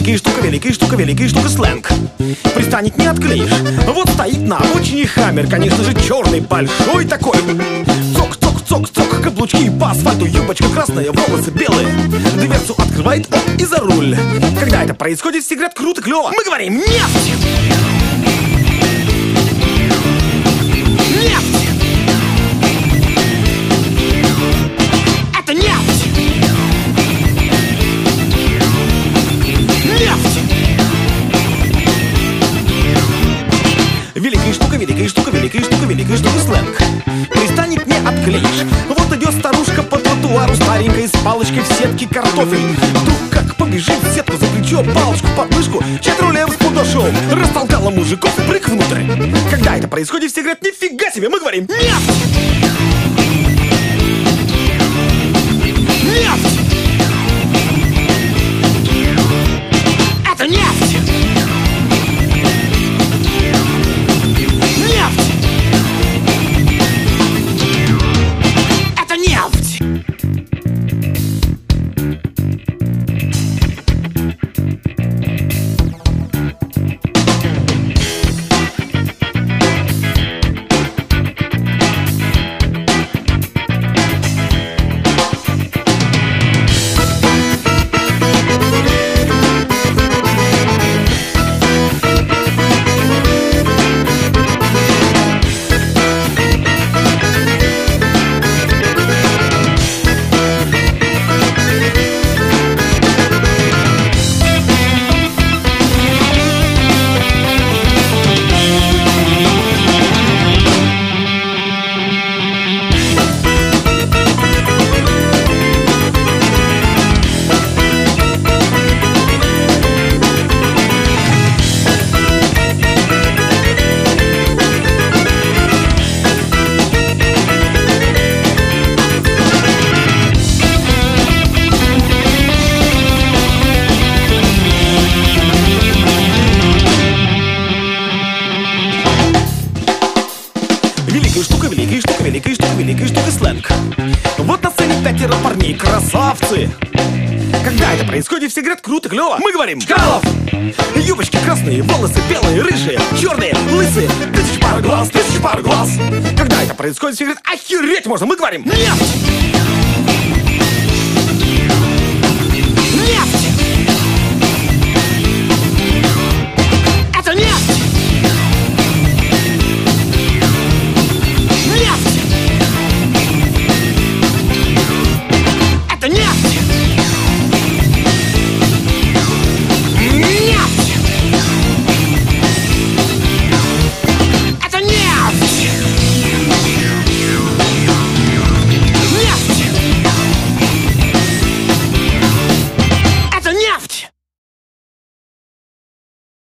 великая штука, великая штука сленг. Пристанет не отклеишь. Вот стоит на обочине хаммер Конечно же черный, большой такой. Цок, цок, Каблучки по асфальту, юбочка красная, волосы белые. Дверцу открывает он и за руль. Когда это происходит, все говорят круто, клево. Мы говорим! Нефть! Великая штука сленг. Пристанет не отклеишь. Вот идет старушка по тротуару Старенькая с палочкой в сетке картофель. Вдруг как побежит сетку за плечо Палочку под мышку, четрулем спудошел Растолкала мужиков, прыг внутрь. Когда это происходит, все говорят, нифига себе Мы говорим, нефть! Великая штука, великая штука, великая штука, великая штука сленг. Вот на сцене пятеро парней, красавцы. Когда это происходит, все говорят круто, клево Мы говорим Чкалов! Юбочки красные, волосы белые, рыжие, черные, лысые. Тысяч пар глаз, тысяч пар глаз. Когда это происходит, все говорят охереть можно Мы говорим нефть!